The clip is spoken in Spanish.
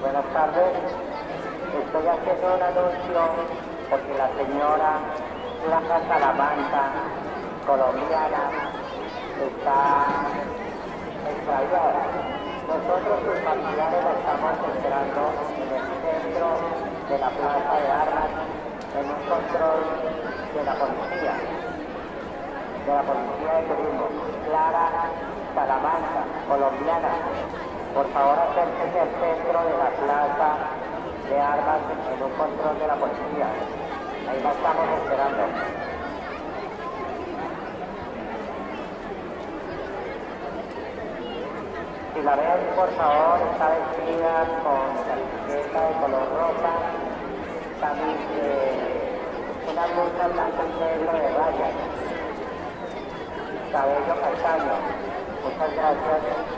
Buenas tardes, estoy haciendo una anuncio porque la señora Plaza Salamanca, colombiana, está extraviada. Nosotros sus familiares la estamos entrando en el centro de la Plaza de Armas en un control de la policía, de la policía de turismo. Clara Salamanca, colombiana, por favor acérquese al centro de la Plaza de Armas en un control de la policía. Ahí la estamos esperando. Si la ven, por favor, está vestida con camiseta de color rosa, también una blusa blanca y negro de rayas, cabello castaño. Muchas gracias.